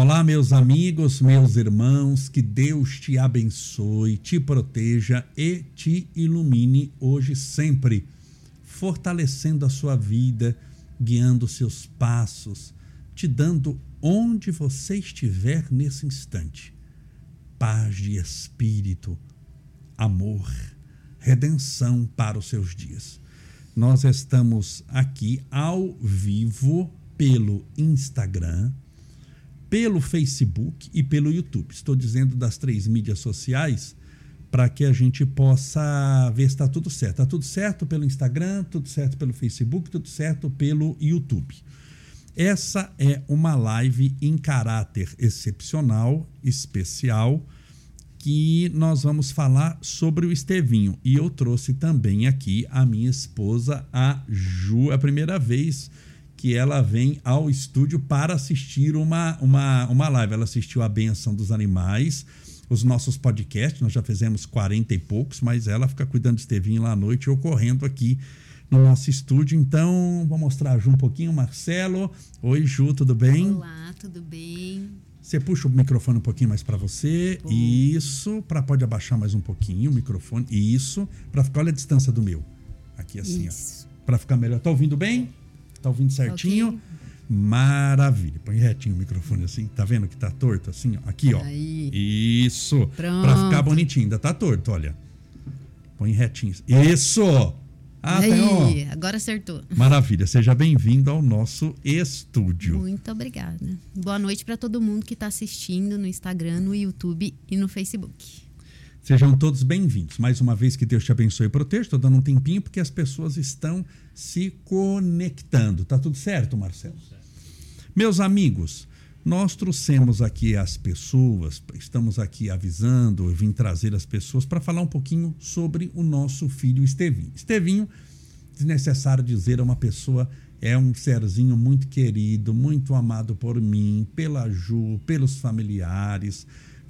Olá, meus amigos, meus irmãos, que Deus te abençoe, te proteja e te ilumine hoje sempre, fortalecendo a sua vida, guiando seus passos, te dando onde você estiver nesse instante. Paz de espírito, amor, redenção para os seus dias. Nós estamos aqui ao vivo pelo Instagram pelo Facebook e pelo YouTube. Estou dizendo das três mídias sociais para que a gente possa ver se está tudo certo. Está tudo certo pelo Instagram, tudo certo pelo Facebook, tudo certo pelo YouTube. Essa é uma live em caráter excepcional, especial, que nós vamos falar sobre o Estevinho. E eu trouxe também aqui a minha esposa, a Ju, é a primeira vez que ela vem ao estúdio para assistir uma, uma, uma live. Ela assistiu a Benção dos Animais, os nossos podcasts, nós já fizemos 40 e poucos, mas ela fica cuidando de Estevinho lá à noite, ocorrendo aqui no nosso estúdio. Então, vou mostrar a Ju um pouquinho, Marcelo. Oi, Ju, tudo bem? Olá, tudo bem? Você puxa o microfone um pouquinho mais para você. Bom. Isso, para pode abaixar mais um pouquinho o microfone. Isso, para ficar olha a distância do meu. Aqui assim, Isso. ó. Para ficar melhor. Tá ouvindo bem? Tá ouvindo certinho? Okay. Maravilha. Põe retinho o microfone assim. Tá vendo que tá torto assim? Aqui, ó. Aí. Isso. Pronto. Pra ficar bonitinho. Ainda tá torto, olha. Põe retinho. Isso! Ah, aí, tá, agora acertou. Maravilha. Seja bem-vindo ao nosso estúdio. Muito obrigada. Boa noite para todo mundo que está assistindo no Instagram, no YouTube e no Facebook. Sejam todos bem-vindos. Mais uma vez que Deus te abençoe e proteja. Estou dando um tempinho porque as pessoas estão se conectando. Tá tudo certo, Marcelo? Certo. Meus amigos, nós trouxemos aqui as pessoas, estamos aqui avisando, eu vim trazer as pessoas para falar um pouquinho sobre o nosso filho Estevinho. Estevinho, desnecessário dizer, é uma pessoa, é um serzinho muito querido, muito amado por mim, pela Ju, pelos familiares.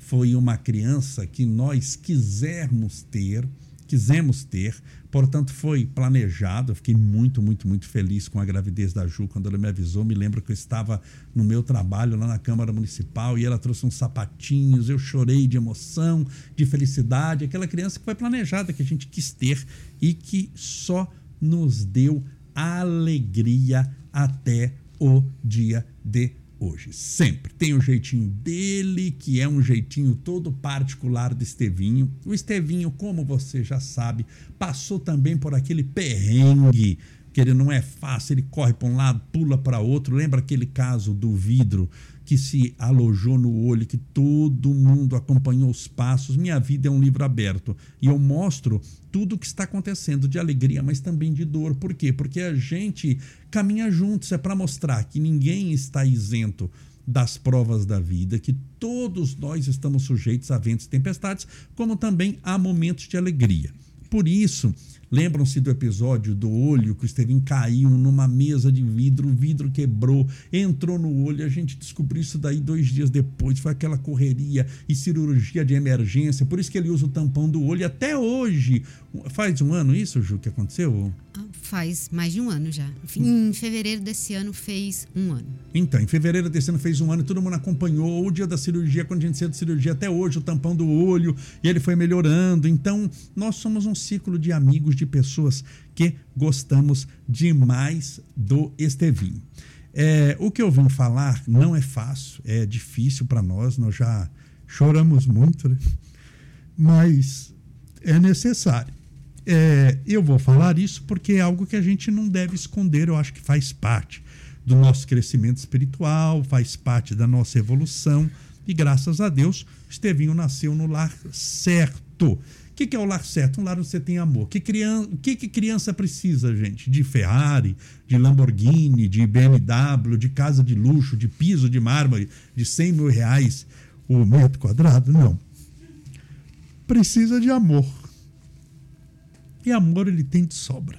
Foi uma criança que nós quisermos ter, quisemos ter, Portanto, foi planejado. Eu fiquei muito, muito, muito feliz com a gravidez da Ju quando ela me avisou. Me lembro que eu estava no meu trabalho lá na Câmara Municipal e ela trouxe uns sapatinhos. Eu chorei de emoção, de felicidade. Aquela criança que foi planejada, que a gente quis ter e que só nos deu alegria até o dia de hoje. Sempre. Tem o jeitinho dele, que é um jeitinho todo particular do Estevinho. O Estevinho, como você já sabe, passou também por aquele perrengue que ele não é fácil, ele corre para um lado, pula para outro. Lembra aquele caso do vidro que se alojou no olho, que todo mundo acompanhou os passos. Minha vida é um livro aberto e eu mostro tudo o que está acontecendo de alegria, mas também de dor. Por quê? Porque a gente caminha juntos, é para mostrar que ninguém está isento das provas da vida, que todos nós estamos sujeitos a ventos e tempestades, como também a momentos de alegria. Por isso, Lembram-se do episódio do olho que o Estevinho caiu numa mesa de vidro, o vidro quebrou, entrou no olho, a gente descobriu isso daí dois dias depois, foi aquela correria e cirurgia de emergência, por isso que ele usa o tampão do olho até hoje. Faz um ano isso, Ju, que aconteceu? Faz mais de um ano já. Em fevereiro desse ano fez um ano. Então, em fevereiro desse ano fez um ano, todo mundo acompanhou o dia da cirurgia, quando a gente saiu da cirurgia até hoje, o tampão do olho, e ele foi melhorando. Então, nós somos um ciclo de amigos, de pessoas que gostamos demais do Estevinho. É, o que eu vim falar não é fácil, é difícil para nós, nós já choramos muito, né? mas é necessário. É, eu vou falar isso porque é algo que a gente não deve esconder, eu acho que faz parte do nosso crescimento espiritual, faz parte da nossa evolução. E graças a Deus, Estevinho nasceu no lar certo. O que, que é o lar certo? Um lar onde você tem amor. Que criança, o que, que criança precisa, gente? De Ferrari, de Lamborghini, de BMW, de casa de luxo, de piso de mármore, de 100 mil reais o metro quadrado? Não. Precisa de amor e amor ele tem de sobra.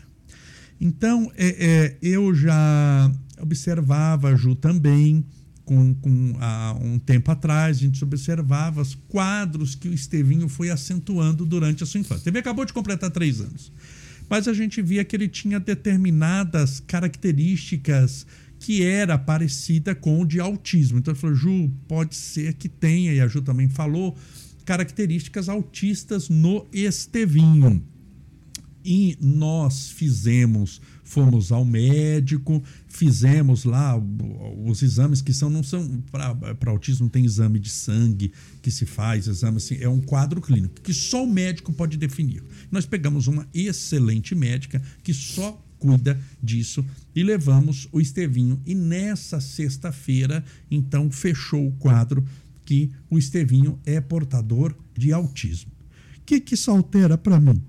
Então, é, é, eu já observava a Ju também, com, com há um tempo atrás, a gente observava os quadros que o Estevinho foi acentuando durante a sua infância. TV acabou de completar três anos. Mas a gente via que ele tinha determinadas características que era parecida com o de autismo. Então ele falou, Ju, pode ser que tenha, e a Ju também falou, características autistas no Estevinho. E nós fizemos, fomos ao médico, fizemos lá os exames que são, não são, para autismo tem exame de sangue que se faz, exame assim, é um quadro clínico que só o médico pode definir. Nós pegamos uma excelente médica que só cuida disso e levamos o Estevinho. E nessa sexta-feira, então, fechou o quadro que o Estevinho é portador de autismo. O que, que isso altera para mim?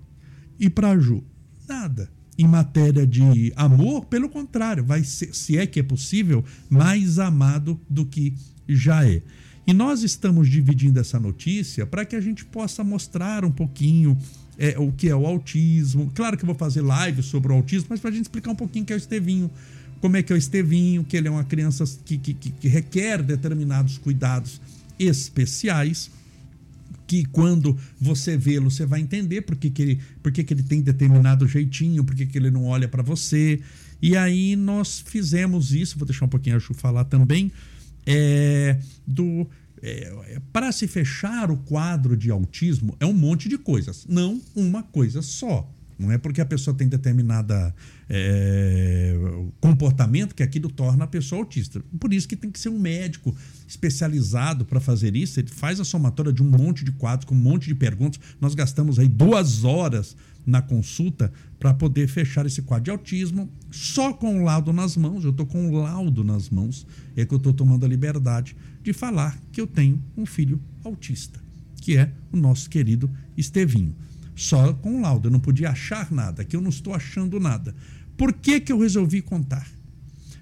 E para Ju, nada. Em matéria de amor, pelo contrário, vai ser, se é que é possível, mais amado do que já é. E nós estamos dividindo essa notícia para que a gente possa mostrar um pouquinho é, o que é o autismo. Claro que eu vou fazer live sobre o autismo, mas para a gente explicar um pouquinho o que é o Estevinho, como é que é o Estevinho, que ele é uma criança que, que, que requer determinados cuidados especiais que quando você vê-lo, você vai entender por que, que, ele, por que, que ele tem determinado jeitinho, por que, que ele não olha para você. E aí nós fizemos isso, vou deixar um pouquinho a Ju falar também, é, do é, para se fechar o quadro de autismo é um monte de coisas, não uma coisa só. Não é porque a pessoa tem determinada é, comportamento que aquilo torna a pessoa autista. Por isso que tem que ser um médico especializado para fazer isso. Ele faz a somatória de um monte de quadros, com um monte de perguntas. Nós gastamos aí duas horas na consulta para poder fechar esse quadro de autismo só com o laudo nas mãos. Eu estou com o laudo nas mãos. É que eu estou tomando a liberdade de falar que eu tenho um filho autista, que é o nosso querido Estevinho só com laudo. Eu não podia achar nada, que eu não estou achando nada. Por que, que eu resolvi contar?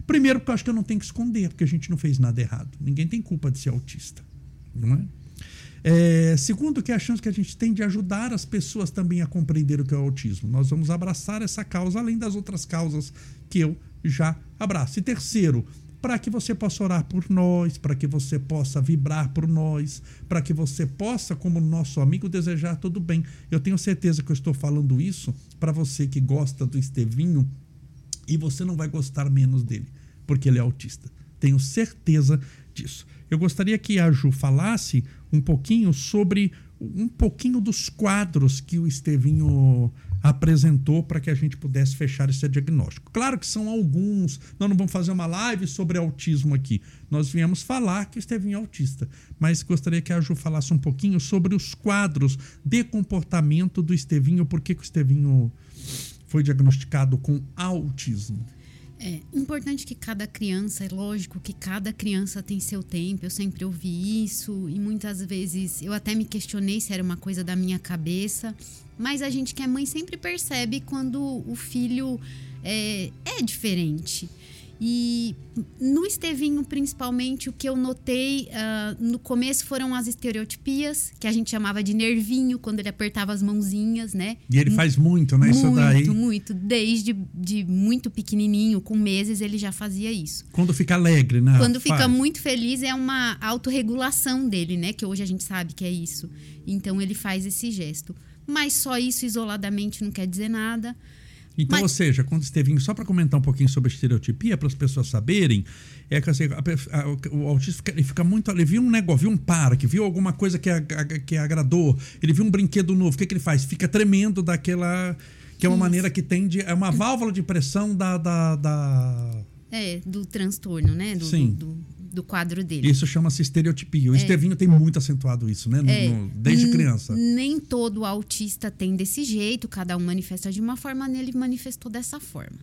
Primeiro, porque eu acho que eu não tenho que esconder, porque a gente não fez nada errado. Ninguém tem culpa de ser autista. Não é? É, segundo, que é a chance que a gente tem de ajudar as pessoas também a compreender o que é o autismo. Nós vamos abraçar essa causa, além das outras causas que eu já abraço. E terceiro, para que você possa orar por nós, para que você possa vibrar por nós, para que você possa, como nosso amigo, desejar tudo bem. Eu tenho certeza que eu estou falando isso para você que gosta do Estevinho e você não vai gostar menos dele, porque ele é autista. Tenho certeza disso. Eu gostaria que a Ju falasse um pouquinho sobre um pouquinho dos quadros que o Estevinho apresentou para que a gente pudesse fechar esse diagnóstico. Claro que são alguns, nós não vamos fazer uma live sobre autismo aqui. Nós viemos falar que o Estevinho é autista, mas gostaria que a Ju falasse um pouquinho sobre os quadros de comportamento do Estevinho, por que, que o Estevinho foi diagnosticado com autismo. É importante que cada criança, é lógico que cada criança tem seu tempo, eu sempre ouvi isso e muitas vezes eu até me questionei se era uma coisa da minha cabeça, mas a gente que é mãe sempre percebe quando o filho é, é diferente. E no Estevinho, principalmente, o que eu notei uh, no começo foram as estereotipias, que a gente chamava de nervinho, quando ele apertava as mãozinhas, né? E ele faz muito, né? Muito, isso daí. Muito, muito. Desde de muito pequenininho, com meses, ele já fazia isso. Quando fica alegre, né? Quando fica faz. muito feliz, é uma autorregulação dele, né? Que hoje a gente sabe que é isso. Então, ele faz esse gesto. Mas só isso isoladamente não quer dizer nada. Então, Mas... ou seja, quando Estevinho, só para comentar um pouquinho sobre a estereotipia, para as pessoas saberem, é que assim, a, a, o autista fica, ele fica muito. Ele viu um negócio, viu um parque, viu alguma coisa que, a, que agradou, ele viu um brinquedo novo, o que, que ele faz? Fica tremendo daquela. Que é uma Isso. maneira que tem de. É uma válvula de pressão da. da, da... É, do transtorno, né? Do, Sim. Do, do do quadro dele. Isso chama-se estereotipia. O é. Estevinho tem muito acentuado isso, né? No, é. no, desde criança. Nem todo autista tem desse jeito, cada um manifesta de uma forma, nele manifestou dessa forma.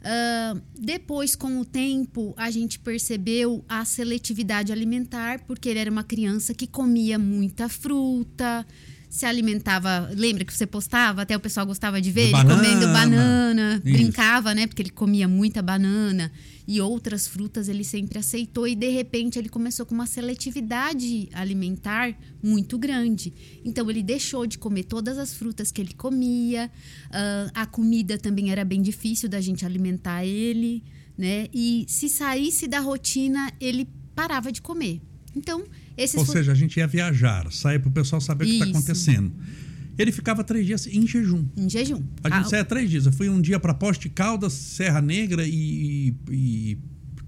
Uh, depois, com o tempo, a gente percebeu a seletividade alimentar, porque ele era uma criança que comia muita fruta, se alimentava. Lembra que você postava? Até o pessoal gostava de ver ele comendo banana, Isso. brincava, né? Porque ele comia muita banana e outras frutas ele sempre aceitou e de repente ele começou com uma seletividade alimentar muito grande. Então ele deixou de comer todas as frutas que ele comia, uh, a comida também era bem difícil da gente alimentar ele, né? E se saísse da rotina ele parava de comer. Então esses ou seja, a gente ia viajar, sair para o pessoal saber o que está acontecendo. Ele ficava três dias em jejum. Em jejum. A gente ah, saia três dias. Eu fui um dia para Poste Caldas, Serra Negra e, e,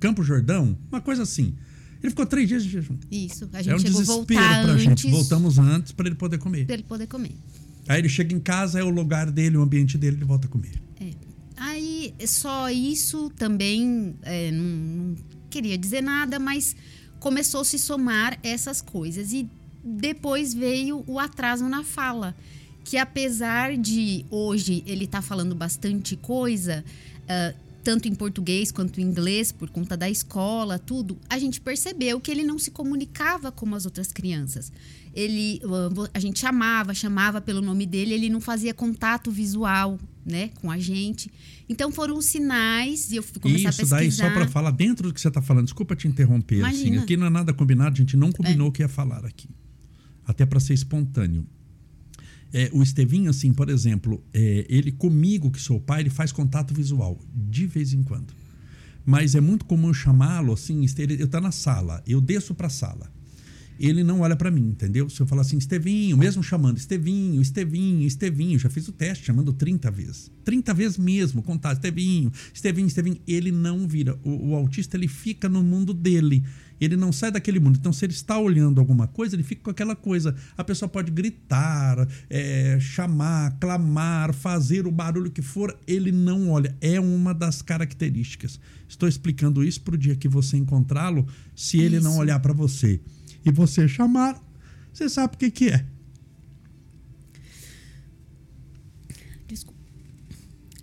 Campo Jordão, uma coisa assim. Ele ficou três dias de jejum. Isso. A gente é um chegou desespero pra antes, gente. Voltamos antes para ele poder comer. Para ele poder comer. Aí ele chega em casa, é o lugar dele, o ambiente dele, ele volta a comer. É. Aí só isso também é, não, não queria dizer nada, mas começou a se somar essas coisas. E depois veio o atraso na fala que apesar de hoje ele tá falando bastante coisa, uh, tanto em português quanto em inglês, por conta da escola, tudo, a gente percebeu que ele não se comunicava como as outras crianças. Ele, uh, a gente chamava, chamava pelo nome dele, ele não fazia contato visual, né, com a gente. Então foram os sinais e eu fui começar Isso, a pesquisar. daí só para falar dentro do que você está falando, desculpa te interromper, assim, aqui não é nada combinado, a gente não combinou o é. que ia falar aqui. Até para ser espontâneo. É, o Estevinho, assim, por exemplo, é, ele comigo, que sou pai, ele faz contato visual, de vez em quando. Mas é muito comum chamá-lo, assim, ele está na sala, eu desço para a sala. Ele não olha para mim, entendeu? Se eu falar assim, Estevinho, mesmo chamando Estevinho, Estevinho, Estevinho, já fiz o teste chamando 30 vezes. 30 vezes mesmo, contar Estevinho, Estevinho, Estevinho. Ele não vira. O, o autista, ele fica no mundo dele ele não sai daquele mundo. Então, se ele está olhando alguma coisa, ele fica com aquela coisa. A pessoa pode gritar, é, chamar, clamar, fazer o barulho que for, ele não olha. É uma das características. Estou explicando isso para o dia que você encontrá-lo, se ele não olhar para você e você chamar, você sabe o que, que é. Desculpa.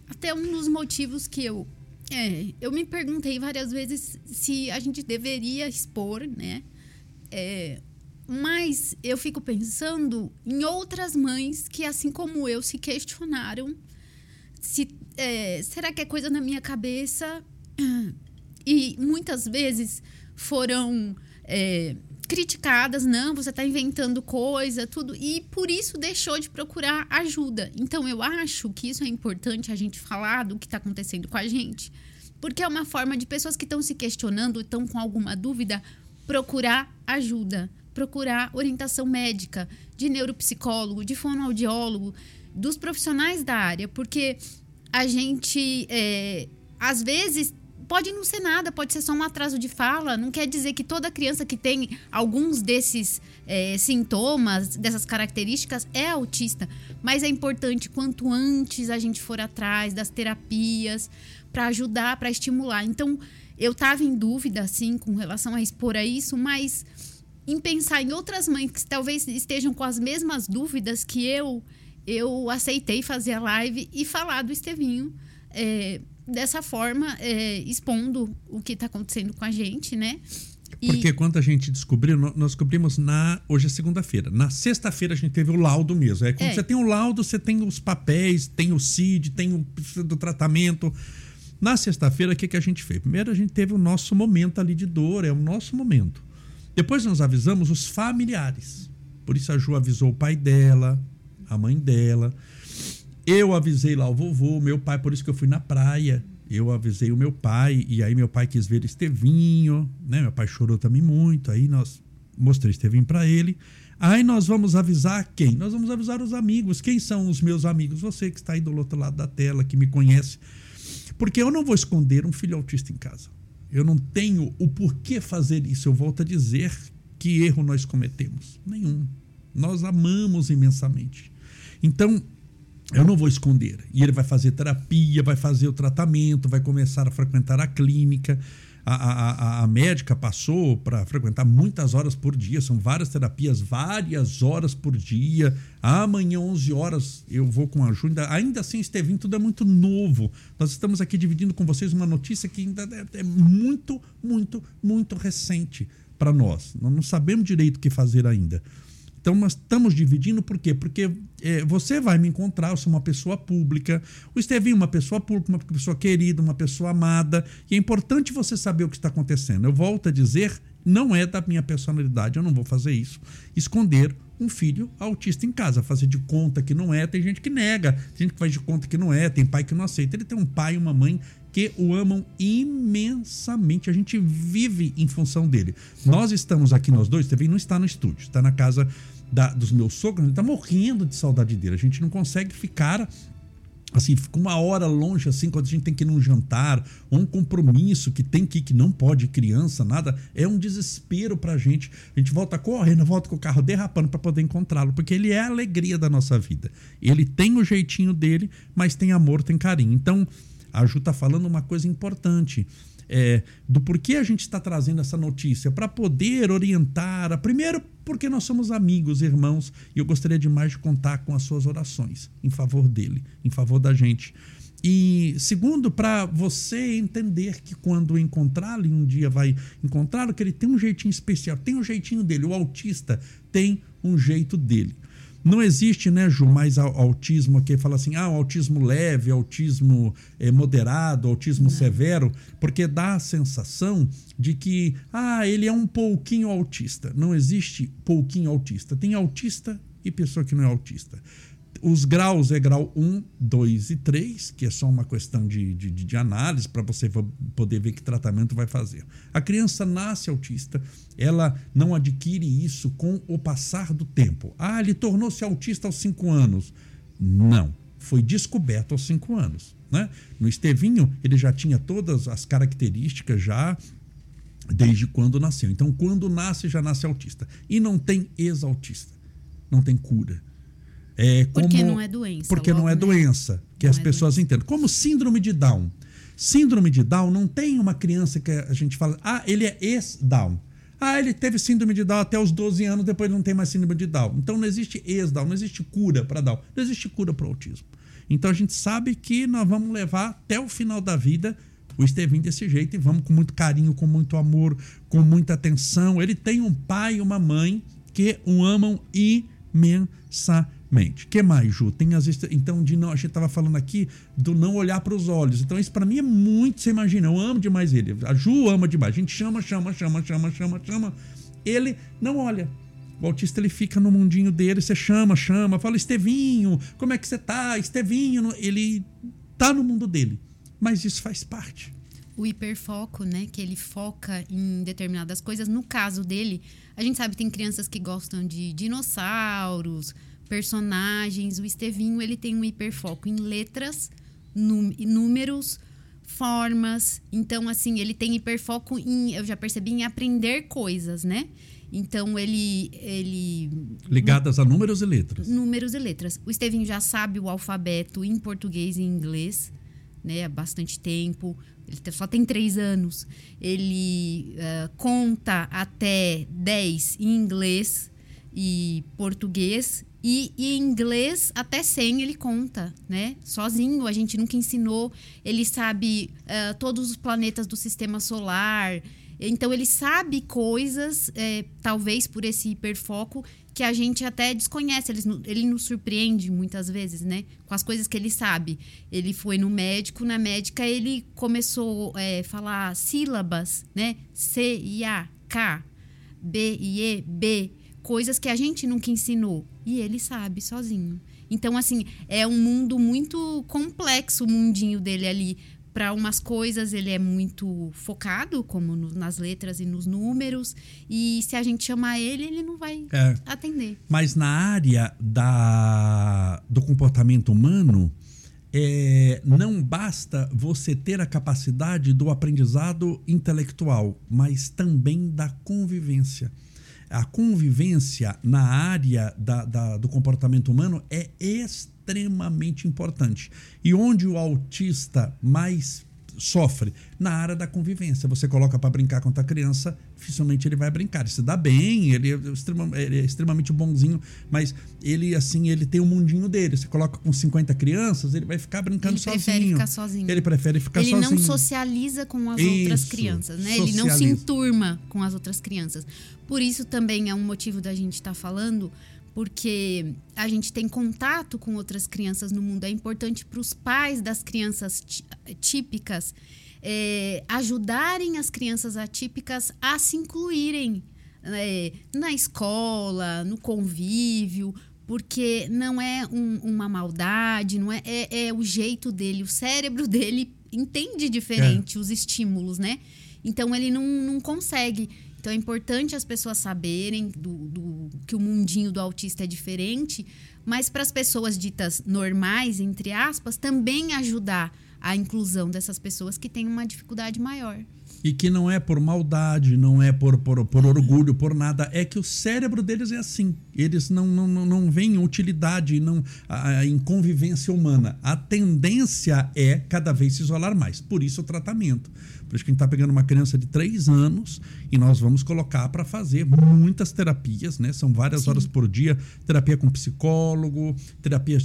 Até um dos motivos que eu é, eu me perguntei várias vezes se a gente deveria expor, né? É, mas eu fico pensando em outras mães que, assim como eu, se questionaram se é, será que é coisa na minha cabeça? e muitas vezes foram é, criticadas, não, você está inventando coisa, tudo, e por isso deixou de procurar ajuda. Então eu acho que isso é importante a gente falar do que está acontecendo com a gente, porque é uma forma de pessoas que estão se questionando, estão com alguma dúvida, procurar ajuda, procurar orientação médica, de neuropsicólogo, de fonoaudiólogo, dos profissionais da área, porque a gente é, às vezes pode não ser nada, pode ser só um atraso de fala. Não quer dizer que toda criança que tem alguns desses é, sintomas, dessas características, é autista. Mas é importante quanto antes a gente for atrás das terapias para ajudar, para estimular. Então, eu estava em dúvida, assim, com relação a expor a isso, mas em pensar em outras mães que talvez estejam com as mesmas dúvidas que eu, eu aceitei fazer a live e falar do Estevinho. É, dessa forma, é, expondo o que está acontecendo com a gente, né? E... Porque quando a gente descobriu, nós descobrimos na. Hoje é segunda-feira. Na sexta-feira a gente teve o laudo mesmo. É quando é. você tem o laudo, você tem os papéis, tem o CID, tem o do tratamento. Na sexta-feira, o que, que a gente fez? Primeiro, a gente teve o nosso momento ali de dor, é o nosso momento. Depois, nós avisamos os familiares. Por isso, a Ju avisou o pai dela, a mãe dela. Eu avisei lá o vovô, meu pai, por isso que eu fui na praia. Eu avisei o meu pai, e aí meu pai quis ver Estevinho, né? Meu pai chorou também muito, aí nós mostrei Estevinho para ele. Aí nós vamos avisar quem? Nós vamos avisar os amigos. Quem são os meus amigos? Você que está aí do outro lado da tela, que me conhece. Porque eu não vou esconder um filho autista em casa. Eu não tenho o porquê fazer isso. Eu volto a dizer que erro nós cometemos. Nenhum. Nós amamos imensamente. Então, eu não vou esconder. E ele vai fazer terapia, vai fazer o tratamento, vai começar a frequentar a clínica. A, a, a médica passou para frequentar muitas horas por dia, são várias terapias, várias horas por dia. Amanhã, 11 horas, eu vou com a ajuda. Ainda assim, Estevinho, tudo é muito novo. Nós estamos aqui dividindo com vocês uma notícia que ainda é, é muito, muito, muito recente para nós. Nós não sabemos direito o que fazer ainda. Então, nós estamos dividindo por quê? Porque é, você vai me encontrar, eu sou uma pessoa pública, o Estevinho, uma pessoa pública, uma pessoa querida, uma pessoa amada, e é importante você saber o que está acontecendo. Eu volto a dizer, não é da minha personalidade, eu não vou fazer isso. Esconder um filho autista em casa, fazer de conta que não é, tem gente que nega, tem gente que faz de conta que não é, tem pai que não aceita. Ele tem um pai e uma mãe que o amam imensamente. A gente vive em função dele. Nós estamos aqui, nós dois, Estevinho não está no estúdio, está na casa da, dos meus sogros, gente tá morrendo de saudade dele. A gente não consegue ficar assim, fica uma hora longe assim, quando a gente tem que ir num jantar, ou um compromisso que tem que ir, que não pode, criança, nada, é um desespero pra gente. A gente volta correndo, volta com o carro derrapando para poder encontrá-lo, porque ele é a alegria da nossa vida. Ele tem o jeitinho dele, mas tem amor, tem carinho. Então, a Ju tá falando uma coisa importante é, do porquê a gente está trazendo essa notícia, para poder orientar. Primeiro, porque nós somos amigos, irmãos, e eu gostaria demais de contar com as suas orações em favor dele, em favor da gente. E segundo, para você entender que quando encontrá-lo, um dia vai encontrá-lo, que ele tem um jeitinho especial, tem um jeitinho dele. O autista tem um jeito dele. Não existe, né, Ju, mais autismo que fala assim, ah, autismo leve, autismo é, moderado, autismo Não. severo, porque dá a sensação de que, ah, ele é um pouquinho autista. Não existe pouquinho autista. Tem autista e pessoa que não é autista. Os graus é grau 1, 2 e 3, que é só uma questão de, de, de análise para você poder ver que tratamento vai fazer. A criança nasce autista, ela não adquire isso com o passar do tempo. Ah, ele tornou-se autista aos 5 anos. Não, foi descoberto aos 5 anos. Né? No Estevinho, ele já tinha todas as características já desde quando nasceu. Então, quando nasce, já nasce autista. E não tem ex-autista. Não tem cura. É como, porque não é doença. Porque logo, não é né? doença, que não as é pessoas doença. entendem. Como síndrome de Down. Síndrome de Down não tem uma criança que a gente fala, ah, ele é ex-Down. Ah, ele teve síndrome de Down até os 12 anos, depois não tem mais síndrome de Down. Então não existe ex-Down, não existe cura para Down, não existe cura para o autismo. Então a gente sabe que nós vamos levar até o final da vida o Estevinho desse jeito e vamos com muito carinho, com muito amor, com muita atenção. Ele tem um pai e uma mãe que o amam imensamente mente. que mais, Ju? Tem as então de não, a gente estava falando aqui do não olhar para os olhos. Então isso para mim é muito, você imagina, eu amo demais ele. A Ju ama demais. A gente chama, chama, chama, chama, chama, chama. Ele não olha. O autista ele fica no mundinho dele, você chama, chama, fala Estevinho, como é que você tá? Estevinho, ele tá no mundo dele. Mas isso faz parte. O hiperfoco, né, que ele foca em determinadas coisas. No caso dele, a gente sabe que tem crianças que gostam de dinossauros, personagens. O Estevinho, ele tem um hiperfoco em letras, números, formas. Então, assim, ele tem hiperfoco em, eu já percebi, em aprender coisas, né? Então ele. ele Ligadas a números e letras. Números e letras. O Estevinho já sabe o alfabeto em português e inglês, né? Há bastante tempo. Ele só tem três anos. Ele uh, conta até 10 em inglês e português. E, e, em inglês, até 100 ele conta, né? Sozinho, a gente nunca ensinou. Ele sabe uh, todos os planetas do sistema solar. Então ele sabe coisas, é, talvez por esse hiperfoco, que a gente até desconhece. Ele, ele nos surpreende muitas vezes, né? Com as coisas que ele sabe. Ele foi no médico, na médica ele começou a é, falar sílabas, né? C, I, A, K, B, I, E, B. Coisas que a gente nunca ensinou. E ele sabe sozinho. Então, assim, é um mundo muito complexo o mundinho dele ali para umas coisas ele é muito focado, como no, nas letras e nos números, e se a gente chamar ele, ele não vai é. atender. Mas na área da, do comportamento humano, é, não basta você ter a capacidade do aprendizado intelectual, mas também da convivência. A convivência na área da, da, do comportamento humano é extremamente extremamente importante. E onde o autista mais sofre? Na área da convivência. Você coloca para brincar com a criança, dificilmente ele vai brincar. Ele se dá bem, ele é, ele é, extremamente bonzinho, mas ele, assim, ele tem o um mundinho dele. Você coloca com 50 crianças, ele vai ficar brincando ele sozinho. Ele prefere ficar sozinho. Ele prefere ficar ele sozinho. Ele não socializa com as isso, outras crianças, né? Socializa. Ele não se enturma com as outras crianças. Por isso também é um motivo da gente estar tá falando porque a gente tem contato com outras crianças no mundo. É importante para os pais das crianças típicas é, ajudarem as crianças atípicas a se incluírem é, na escola, no convívio, porque não é um, uma maldade, não é, é, é, o jeito dele, o cérebro dele entende diferente é. os estímulos, né? Então ele não, não consegue. Então é importante as pessoas saberem do, do que o mundinho do autista é diferente, mas para as pessoas ditas normais, entre aspas, também ajudar a inclusão dessas pessoas que têm uma dificuldade maior. E que não é por maldade, não é por, por, por orgulho, por nada. É que o cérebro deles é assim. Eles não, não, não veem utilidade não, a, em convivência humana. A tendência é cada vez se isolar mais. Por isso o tratamento. Por isso que a gente está pegando uma criança de três anos e nós vamos colocar para fazer muitas terapias, né? São várias Sim. horas por dia, terapia com psicólogo, terapia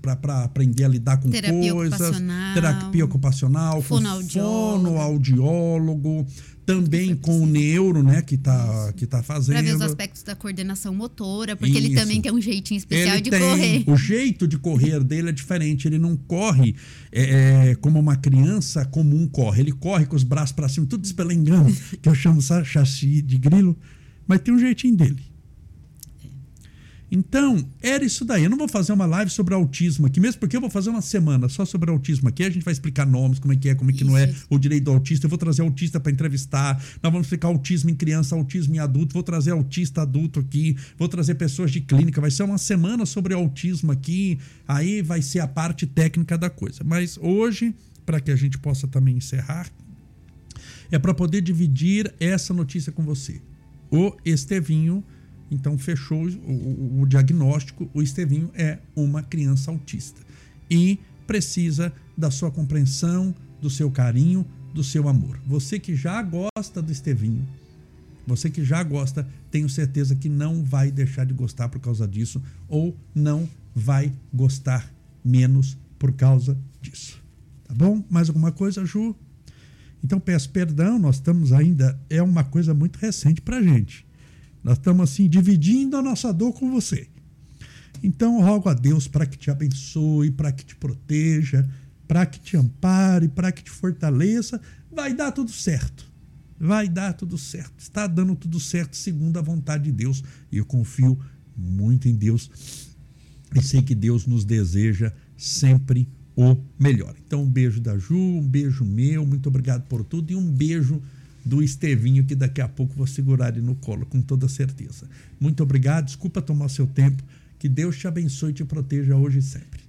para aprender a lidar com terapia coisas, ocupacional, terapia ocupacional, fonoaudiólogo também com o neuro, né, que tá, que tá fazendo. Para ver os aspectos da coordenação motora, porque Isso. ele também tem um jeitinho especial ele de tem, correr. O jeito de correr dele é diferente. Ele não corre é, é, como uma criança comum corre. Ele corre com os braços para cima, tudo espelengando, que eu chamo sabe, chassi de grilo, mas tem um jeitinho dele. Então, era isso daí. Eu não vou fazer uma live sobre autismo aqui, mesmo porque eu vou fazer uma semana só sobre autismo aqui. A gente vai explicar nomes, como é que é, como é que isso. não é o direito do autista. Eu vou trazer autista para entrevistar. Nós vamos explicar autismo em criança, autismo em adulto. Vou trazer autista adulto aqui. Vou trazer pessoas de clínica. Vai ser uma semana sobre autismo aqui. Aí vai ser a parte técnica da coisa. Mas hoje, para que a gente possa também encerrar, é para poder dividir essa notícia com você. O Estevinho então fechou o, o, o diagnóstico, o Estevinho é uma criança autista e precisa da sua compreensão, do seu carinho, do seu amor. Você que já gosta do Estevinho, você que já gosta, tenho certeza que não vai deixar de gostar por causa disso ou não vai gostar menos por causa disso. Tá bom? Mais alguma coisa, Ju? Então peço perdão, nós estamos ainda. É uma coisa muito recente para gente. Nós estamos assim dividindo a nossa dor com você. Então, rogo a Deus para que te abençoe, para que te proteja, para que te ampare, para que te fortaleça. Vai dar tudo certo. Vai dar tudo certo. Está dando tudo certo segundo a vontade de Deus. E eu confio muito em Deus. E sei que Deus nos deseja sempre o melhor. Então, um beijo da Ju, um beijo meu, muito obrigado por tudo e um beijo do Estevinho, que daqui a pouco vou segurar ele no colo, com toda certeza. Muito obrigado, desculpa tomar seu tempo. Que Deus te abençoe e te proteja hoje e sempre.